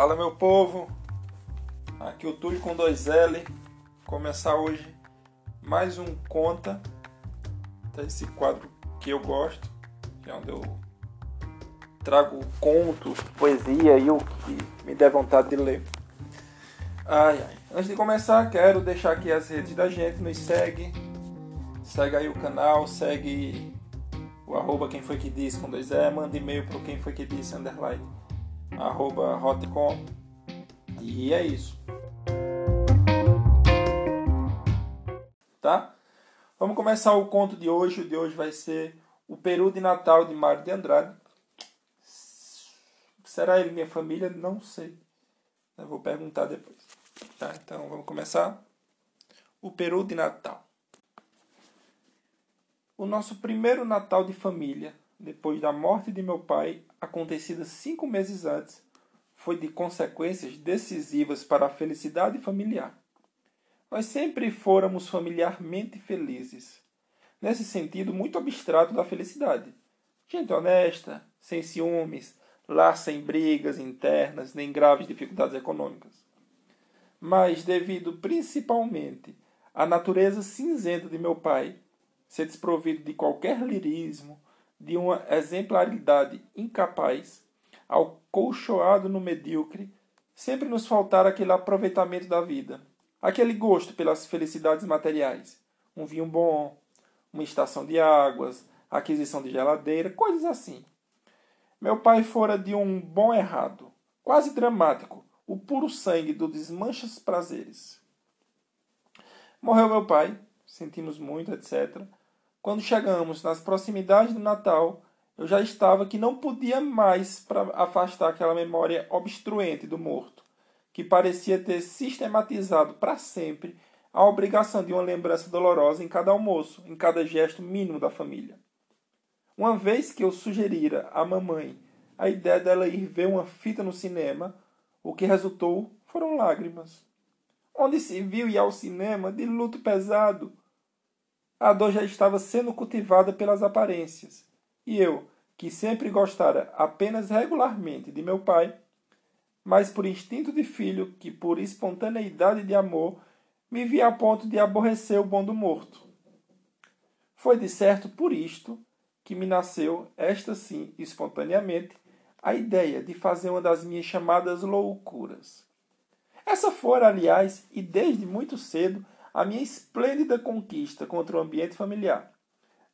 Fala meu povo, aqui o Túlio com dois L. Começar hoje mais um conta, tá esse quadro que eu gosto, que é onde eu trago contos, poesia e o que me der vontade de ler. Ai, ai. Antes de começar, quero deixar aqui as redes da gente, nos segue, segue aí o canal, segue o arroba quem foi que disse com dois E, manda e-mail pro quem foi que disse underline arroba hotcom. E é isso. Tá? Vamos começar o conto de hoje. O de hoje vai ser O Peru de Natal de Mário de Andrade. Será ele minha família? Não sei. Eu vou perguntar depois. Tá, então vamos começar. O Peru de Natal. O nosso primeiro Natal de família depois da morte de meu pai, acontecida cinco meses antes, foi de consequências decisivas para a felicidade familiar. Nós sempre fôramos familiarmente felizes, nesse sentido muito abstrato da felicidade. Gente honesta, sem ciúmes, lá sem brigas internas nem graves dificuldades econômicas. Mas, devido principalmente à natureza cinzenta de meu pai, ser desprovido de qualquer lirismo, de uma exemplaridade incapaz, ao colchoado no medíocre, sempre nos faltara aquele aproveitamento da vida, aquele gosto pelas felicidades materiais, um vinho bom, uma estação de águas, aquisição de geladeira, coisas assim. Meu pai fora de um bom errado, quase dramático, o puro sangue do desmanchas prazeres. Morreu meu pai, sentimos muito, etc. Quando chegamos nas proximidades do Natal, eu já estava que não podia mais para afastar aquela memória obstruente do morto, que parecia ter sistematizado para sempre a obrigação de uma lembrança dolorosa em cada almoço, em cada gesto mínimo da família. Uma vez que eu sugerira à mamãe a ideia dela ir ver uma fita no cinema, o que resultou foram lágrimas. Onde se viu ir ao cinema de luto pesado, a dor já estava sendo cultivada pelas aparências. E eu, que sempre gostara apenas regularmente de meu pai, mas por instinto de filho, que por espontaneidade de amor, me via a ponto de aborrecer o bom do morto. Foi de certo por isto que me nasceu, esta sim, espontaneamente, a ideia de fazer uma das minhas chamadas loucuras. Essa fora, aliás, e desde muito cedo, a minha esplêndida conquista contra o ambiente familiar.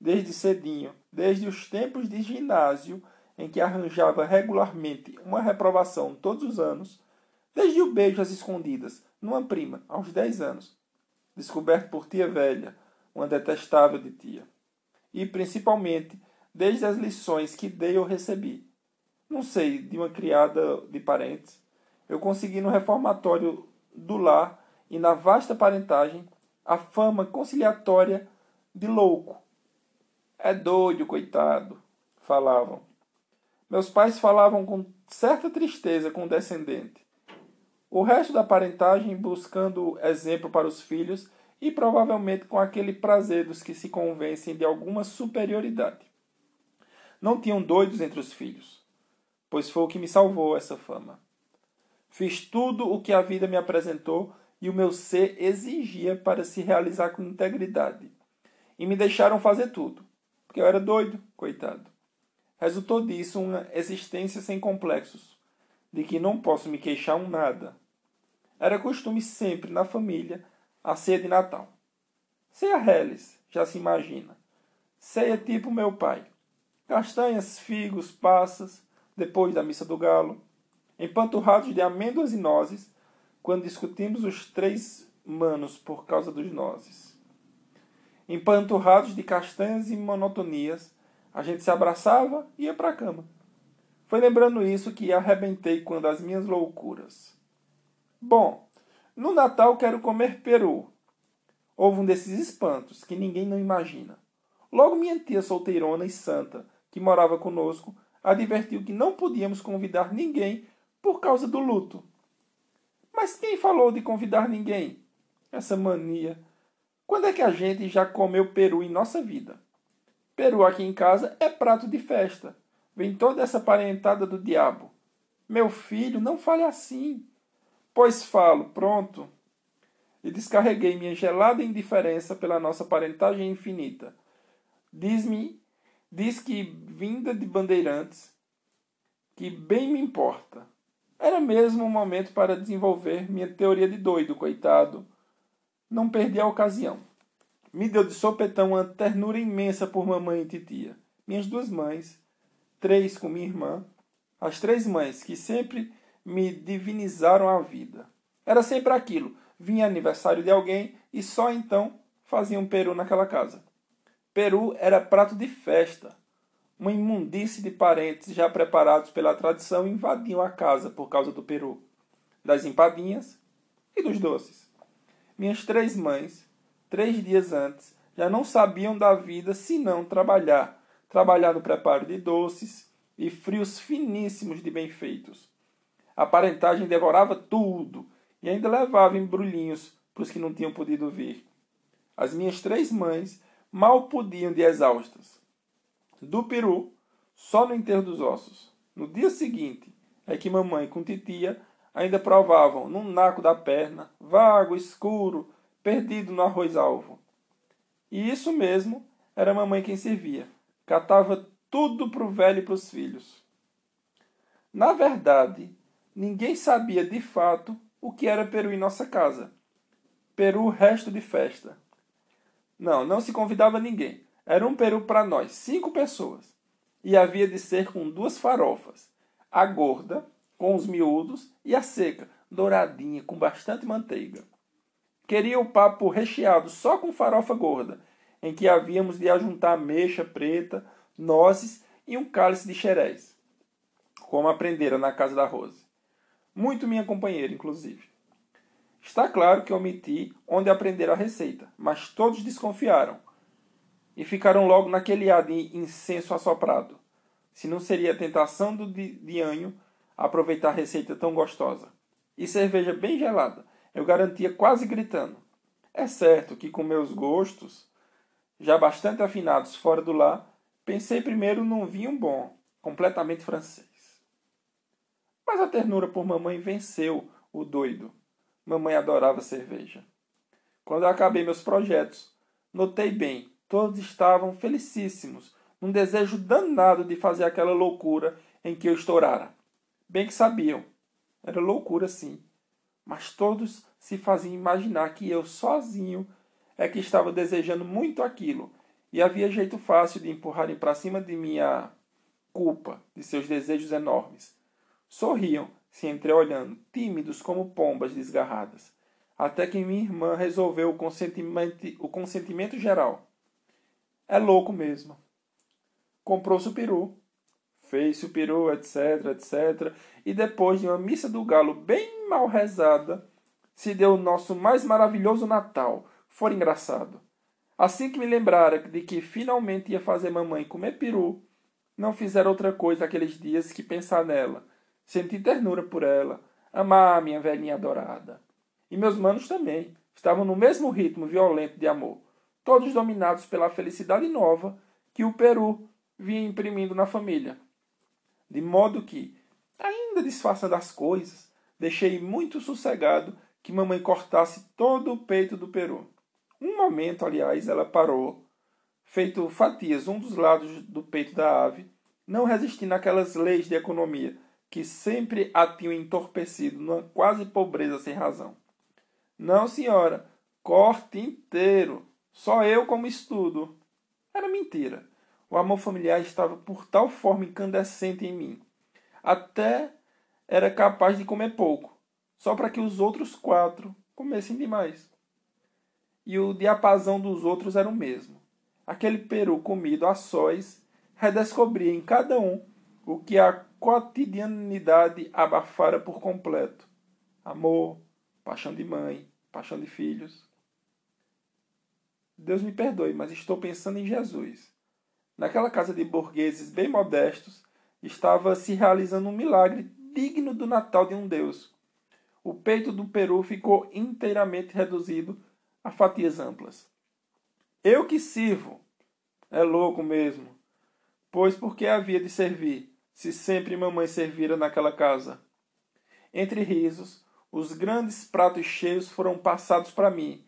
Desde cedinho, desde os tempos de ginásio, em que arranjava regularmente uma reprovação todos os anos, desde o beijo às escondidas, numa prima, aos 10 anos, descoberto por tia velha, uma detestável de tia. E, principalmente, desde as lições que dei ou recebi. Não sei, de uma criada de parentes, eu consegui no reformatório do lar e na vasta parentagem a fama conciliatória de louco. É doido, coitado, falavam. Meus pais falavam com certa tristeza com o descendente. O resto da parentagem buscando exemplo para os filhos e provavelmente com aquele prazer dos que se convencem de alguma superioridade. Não tinham doidos entre os filhos, pois foi o que me salvou essa fama. Fiz tudo o que a vida me apresentou e o meu ser exigia para se realizar com integridade. E me deixaram fazer tudo, porque eu era doido, coitado. Resultou disso uma existência sem complexos, de que não posso me queixar um nada. Era costume sempre na família a ceia de Natal. Ceia Helles, já se imagina. Ceia tipo meu pai. Castanhas, figos, passas, depois da missa do galo, empanturrados de amêndoas e nozes, quando discutimos os três manos por causa dos nozes. Empanturrados de castanhas e monotonias, a gente se abraçava e ia para a cama. Foi lembrando isso que arrebentei quando as minhas loucuras. Bom, no Natal quero comer peru. Houve um desses espantos que ninguém não imagina. Logo minha tia solteirona e santa, que morava conosco, advertiu que não podíamos convidar ninguém por causa do luto. Mas quem falou de convidar ninguém? Essa mania. Quando é que a gente já comeu peru em nossa vida? Peru aqui em casa é prato de festa. Vem toda essa parentada do diabo. Meu filho, não fale assim. Pois falo, pronto. E descarreguei minha gelada indiferença pela nossa parentagem infinita. Diz-me, diz que vinda de bandeirantes, que bem me importa. Era mesmo o momento para desenvolver minha teoria de doido, coitado. Não perdi a ocasião. Me deu de sopetão uma ternura imensa por mamãe e titia. Minhas duas mães, três com minha irmã, as três mães que sempre me divinizaram a vida. Era sempre aquilo. Vinha aniversário de alguém e só então faziam um peru naquela casa. Peru era prato de festa. Uma imundície de parentes já preparados pela tradição invadiam a casa por causa do peru, das empadinhas e dos doces. Minhas três mães, três dias antes, já não sabiam da vida senão trabalhar trabalhar no preparo de doces e frios finíssimos de bem feitos. A parentagem devorava tudo e ainda levava embrulhinhos para os que não tinham podido vir. As minhas três mães mal podiam de exaustas. Do peru, só no enterro dos ossos. No dia seguinte, é que mamãe com titia ainda provavam num naco da perna, vago, escuro, perdido no arroz-alvo. E isso mesmo era mamãe quem servia catava tudo para o velho e para os filhos. Na verdade, ninguém sabia de fato o que era peru em nossa casa. Peru resto de festa. Não, não se convidava ninguém. Era um peru para nós, cinco pessoas. E havia de ser com duas farofas. A gorda, com os miúdos, e a seca, douradinha, com bastante manteiga. Queria o papo recheado só com farofa gorda em que havíamos de ajuntar mexa preta, nozes e um cálice de xerés, como aprendera na casa da Rose. Muito minha companheira, inclusive. Está claro que omiti onde aprender a receita, mas todos desconfiaram e ficaram logo naquele ar de incenso assoprado. Se não seria a tentação do dianho aproveitar a receita tão gostosa. E cerveja bem gelada, eu garantia quase gritando. É certo que com meus gostos já bastante afinados fora do lar, pensei primeiro num vinho bom, completamente francês. Mas a ternura por mamãe venceu o doido. Mamãe adorava cerveja. Quando acabei meus projetos, notei bem, todos estavam felicíssimos, num desejo danado de fazer aquela loucura em que eu estourara. Bem que sabiam, era loucura sim, mas todos se faziam imaginar que eu sozinho é que estava desejando muito aquilo e havia jeito fácil de empurrarem para cima de minha culpa, de seus desejos enormes. Sorriam, se entreolhando, tímidos como pombas desgarradas, até que minha irmã resolveu o consentimento, o consentimento geral. É louco mesmo. Comprou-se o peru, fez-se o peru, etc, etc, e depois de uma missa do galo bem mal rezada, se deu o nosso mais maravilhoso Natal, for engraçado. Assim que me lembrara de que finalmente ia fazer mamãe comer peru, não fizeram outra coisa aqueles dias que pensar nela, sentir ternura por ela, amar a minha velhinha adorada. E meus manos também estavam no mesmo ritmo violento de amor, todos dominados pela felicidade nova que o peru vinha imprimindo na família. De modo que, ainda disfarçando as coisas, deixei muito sossegado que mamãe cortasse todo o peito do peru. Um momento, aliás, ela parou, feito fatias um dos lados do peito da ave, não resistindo àquelas leis de economia que sempre a tinham entorpecido numa quase pobreza sem razão. Não, senhora, corte inteiro, só eu como estudo. Era mentira. O amor familiar estava por tal forma incandescente em mim. Até era capaz de comer pouco, só para que os outros quatro comessem demais e o diapasão dos outros era o mesmo. Aquele peru comido a sóis redescobria em cada um o que a cotidianidade abafara por completo: amor, paixão de mãe, paixão de filhos. Deus me perdoe, mas estou pensando em Jesus. Naquela casa de burgueses bem modestos, estava se realizando um milagre digno do Natal de um Deus. O peito do peru ficou inteiramente reduzido a fatias amplas. Eu que sirvo. É louco mesmo. Pois porque havia de servir, se sempre mamãe servira naquela casa. Entre risos, os grandes pratos cheios foram passados para mim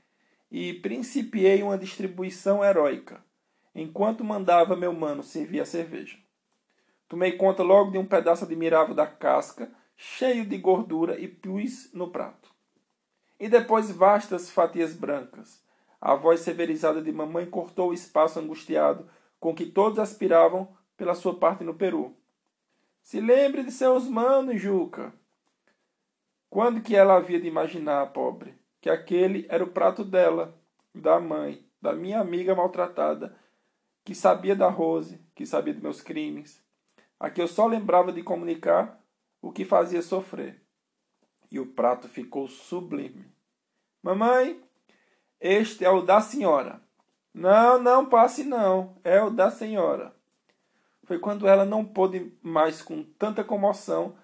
e principiei uma distribuição heróica, enquanto mandava meu mano servir a cerveja. Tomei conta logo de um pedaço admirável da casca, cheio de gordura, e pus no prato. E depois vastas fatias brancas. A voz severizada de mamãe cortou o espaço angustiado com que todos aspiravam pela sua parte no Peru. Se lembre de seus manos, Juca. Quando que ela havia de imaginar, pobre, que aquele era o prato dela, da mãe, da minha amiga maltratada, que sabia da Rose, que sabia de meus crimes, a que eu só lembrava de comunicar o que fazia sofrer. E o prato ficou sublime. Mamãe, este é o da senhora. Não, não passe não, é o da senhora. Foi quando ela não pôde mais com tanta comoção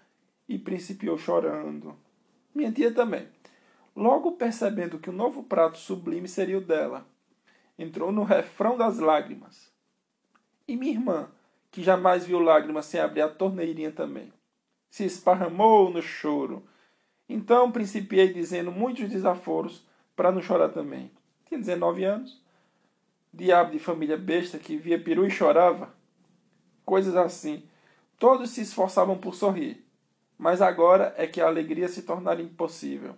e principiou chorando. Minha tia também. Logo percebendo que o novo prato sublime seria o dela, entrou no refrão das lágrimas. E minha irmã, que jamais viu lágrimas sem abrir a torneirinha também, se esparramou no choro. Então principiei dizendo muitos desaforos para não chorar também. Tinha 19 anos. Diabo de família besta que via peru e chorava. Coisas assim. Todos se esforçavam por sorrir. Mas agora é que a alegria se tornara impossível.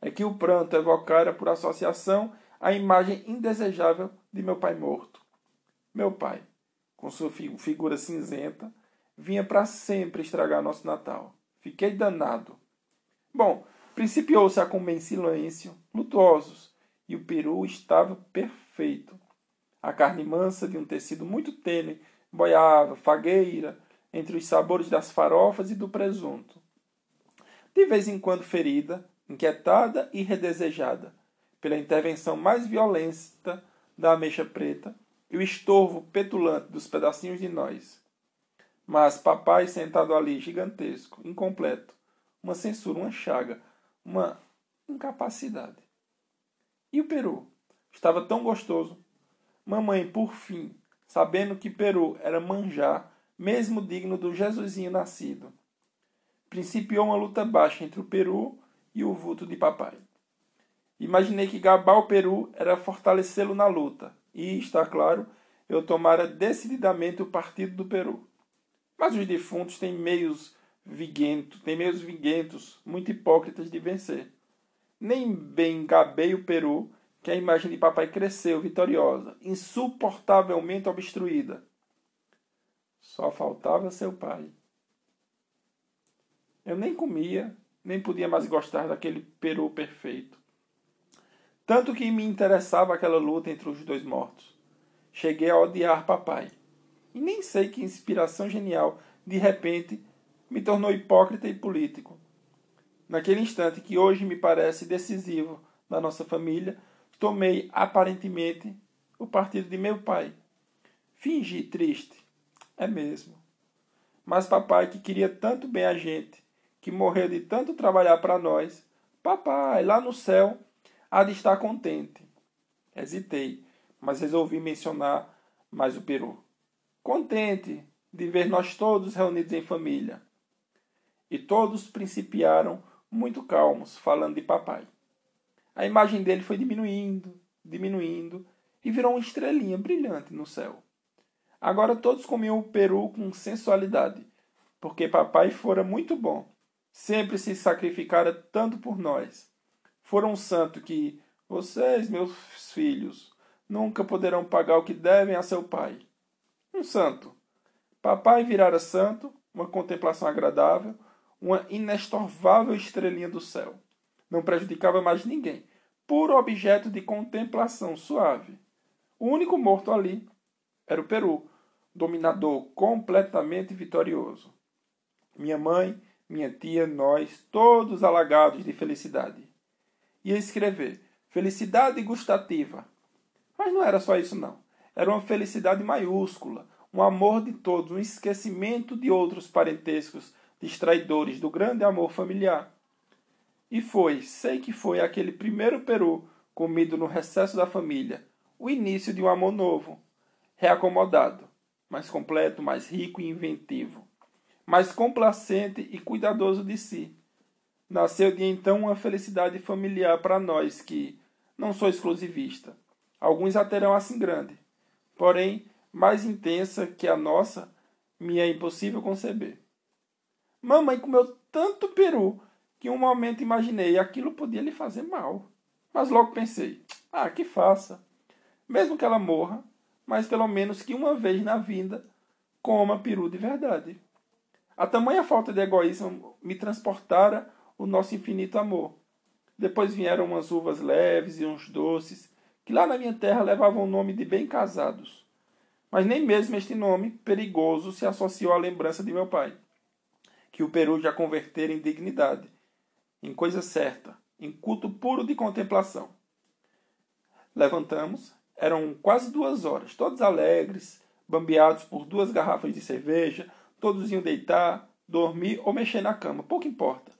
É que o pranto evocara por associação a imagem indesejável de meu pai morto. Meu pai, com sua figura cinzenta, vinha para sempre estragar nosso Natal. Fiquei danado. Bom, principiou-se a comer em silêncio, lutuosos, e o peru estava perfeito. A carne mansa de um tecido muito tênue boiava, fagueira, entre os sabores das farofas e do presunto. De vez em quando ferida, inquietada e redesejada pela intervenção mais violenta da ameixa preta e o estorvo petulante dos pedacinhos de nós. Mas papai sentado ali, gigantesco, incompleto, uma censura, uma chaga, uma incapacidade. E o peru? Estava tão gostoso. Mamãe, por fim, sabendo que peru era manjar, mesmo digno do Jesusinho nascido. Principiou uma luta baixa entre o Peru e o vulto de papai. Imaginei que gabar o Peru era fortalecê-lo na luta, e, está claro, eu tomara decididamente o partido do Peru. Mas os defuntos têm meios viguentos, têm meios viguentos, muito hipócritas de vencer. Nem bem gabei o Peru, que a imagem de papai cresceu vitoriosa, insuportavelmente obstruída só faltava seu pai. Eu nem comia, nem podia mais gostar daquele peru perfeito. Tanto que me interessava aquela luta entre os dois mortos. Cheguei a odiar papai. E nem sei que inspiração genial, de repente, me tornou hipócrita e político. Naquele instante que hoje me parece decisivo na nossa família, tomei aparentemente o partido de meu pai. Fingi triste, é mesmo. Mas papai, que queria tanto bem a gente, que morreu de tanto trabalhar para nós, papai, lá no céu, há de estar contente. Hesitei, mas resolvi mencionar mais o peru. Contente de ver nós todos reunidos em família. E todos principiaram muito calmos, falando de papai. A imagem dele foi diminuindo, diminuindo, e virou uma estrelinha brilhante no céu. Agora todos comiam o peru com sensualidade, porque papai fora muito bom. Sempre se sacrificara tanto por nós. Fora um santo que vocês, meus filhos, nunca poderão pagar o que devem a seu pai. Um santo. Papai virara santo, uma contemplação agradável, uma inestorvável estrelinha do céu. Não prejudicava mais ninguém. Puro objeto de contemplação suave. O único morto ali era o Peru, dominador completamente vitorioso. Minha mãe, minha tia, nós, todos alagados de felicidade. Ia escrever felicidade gustativa. Mas não era só isso, não. Era uma felicidade maiúscula, um amor de todos, um esquecimento de outros parentescos distraidores do grande amor familiar. E foi, sei que foi aquele primeiro peru comido no recesso da família, o início de um amor novo, reacomodado, mais completo, mais rico e inventivo. Mais complacente e cuidadoso de si. Nasceu de então uma felicidade familiar para nós que não sou exclusivista. Alguns a terão assim grande, porém mais intensa que a nossa, me é impossível conceber. Mamãe comeu tanto peru que um momento imaginei aquilo podia lhe fazer mal. Mas logo pensei, ah, que faça. Mesmo que ela morra, mas pelo menos que uma vez na vida coma peru de verdade. A tamanha falta de egoísmo me transportara o nosso infinito amor. Depois vieram umas uvas leves e uns doces, que lá na minha terra levavam o nome de bem casados. Mas nem mesmo este nome perigoso se associou à lembrança de meu pai, que o Peru já convertera em dignidade, em coisa certa, em culto puro de contemplação. Levantamos, eram quase duas horas, todos alegres, bambeados por duas garrafas de cerveja, todos iam deitar, dormir ou mexer na cama, pouco importa,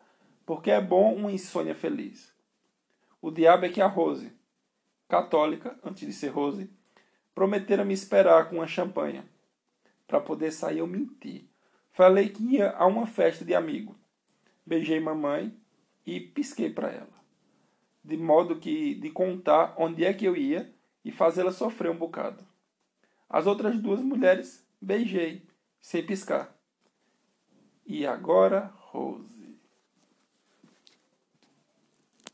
porque é bom uma insônia feliz. O diabo é que a Rose, católica, antes de ser Rose, prometera me esperar com uma champanhe. Para poder sair, eu menti. Falei que ia a uma festa de amigo. Beijei mamãe e pisquei para ela. De modo que de contar onde é que eu ia e fazê-la sofrer um bocado. As outras duas mulheres beijei, sem piscar. E agora, Rose.